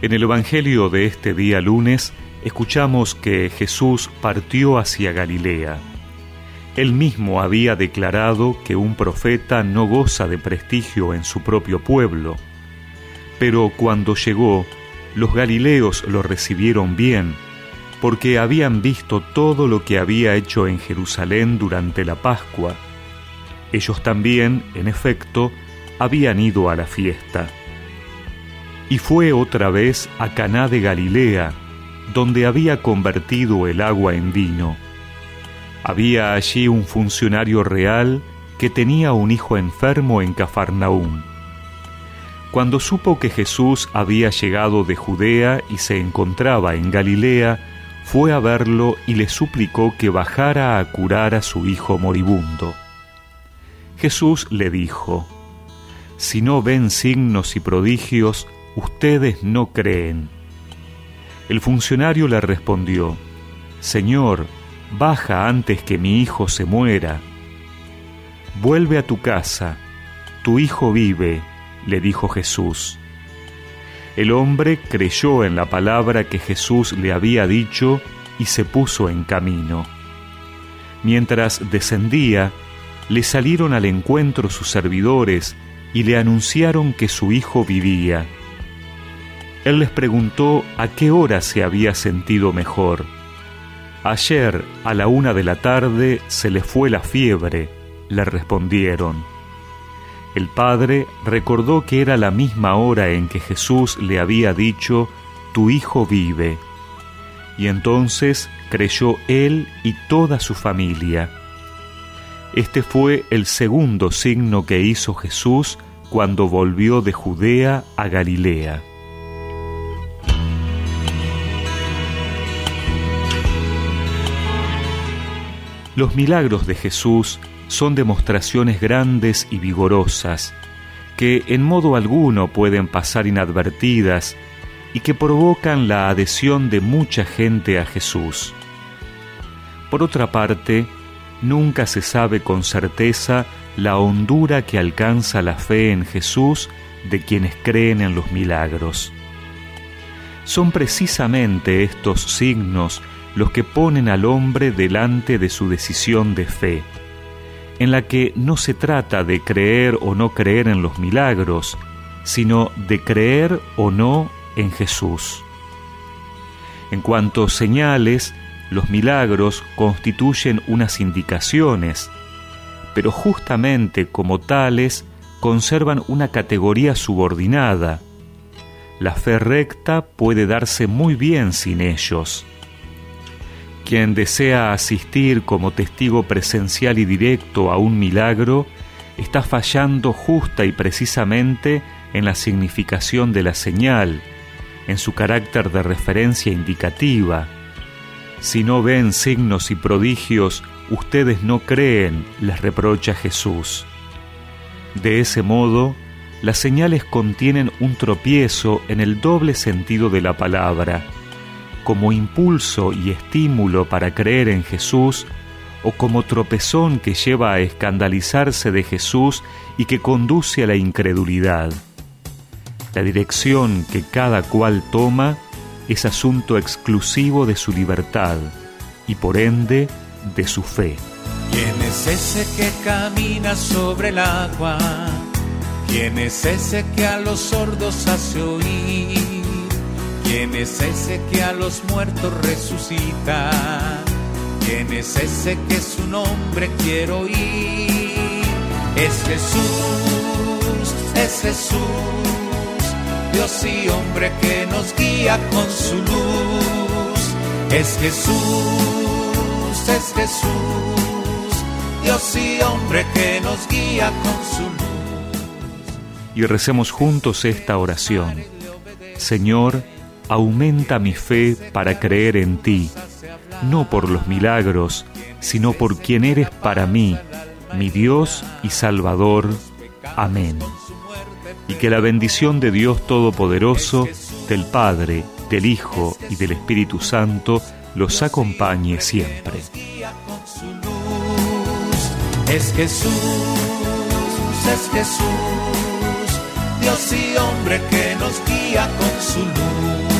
En el Evangelio de este día lunes escuchamos que Jesús partió hacia Galilea. Él mismo había declarado que un profeta no goza de prestigio en su propio pueblo. Pero cuando llegó, los galileos lo recibieron bien, porque habían visto todo lo que había hecho en Jerusalén durante la Pascua. Ellos también, en efecto, habían ido a la fiesta. Y fue otra vez a Caná de Galilea, donde había convertido el agua en vino. Había allí un funcionario real que tenía un hijo enfermo en Cafarnaúm. Cuando supo que Jesús había llegado de Judea y se encontraba en Galilea, fue a verlo y le suplicó que bajara a curar a su hijo moribundo. Jesús le dijo, Si no ven signos y prodigios, ustedes no creen. El funcionario le respondió, Señor, baja antes que mi hijo se muera. Vuelve a tu casa, tu hijo vive, le dijo Jesús. El hombre creyó en la palabra que Jesús le había dicho y se puso en camino. Mientras descendía, le salieron al encuentro sus servidores y le anunciaron que su hijo vivía. Él les preguntó a qué hora se había sentido mejor. Ayer, a la una de la tarde, se le fue la fiebre, le respondieron. El padre recordó que era la misma hora en que Jesús le había dicho, Tu hijo vive. Y entonces creyó él y toda su familia. Este fue el segundo signo que hizo Jesús cuando volvió de Judea a Galilea. Los milagros de Jesús son demostraciones grandes y vigorosas, que en modo alguno pueden pasar inadvertidas y que provocan la adhesión de mucha gente a Jesús. Por otra parte, nunca se sabe con certeza la hondura que alcanza la fe en Jesús de quienes creen en los milagros. Son precisamente estos signos los que ponen al hombre delante de su decisión de fe en la que no se trata de creer o no creer en los milagros, sino de creer o no en Jesús. En cuanto señales, los milagros constituyen unas indicaciones, pero justamente como tales conservan una categoría subordinada. La fe recta puede darse muy bien sin ellos. Quien desea asistir como testigo presencial y directo a un milagro está fallando justa y precisamente en la significación de la señal, en su carácter de referencia indicativa. Si no ven signos y prodigios, ustedes no creen, les reprocha Jesús. De ese modo, las señales contienen un tropiezo en el doble sentido de la palabra como impulso y estímulo para creer en Jesús o como tropezón que lleva a escandalizarse de Jesús y que conduce a la incredulidad. La dirección que cada cual toma es asunto exclusivo de su libertad y por ende de su fe. ¿Quién es ese que camina sobre el agua? ¿Quién es ese que a los sordos hace oír? ¿Quién es ese que a los muertos resucita? ¿Quién es ese que su nombre quiero oír? Es Jesús, es Jesús, Dios y hombre que nos guía con su luz. Es Jesús, es Jesús, Dios y hombre que nos guía con su luz. Y recemos juntos esta oración. Señor, aumenta mi fe para creer en ti, no por los milagros, sino por quien eres para mí, mi Dios y Salvador. Amén. Y que la bendición de Dios Todopoderoso, del Padre, del Hijo y del Espíritu Santo los acompañe siempre. Es Jesús, es Jesús, Dios y hombre que nos guía con su luz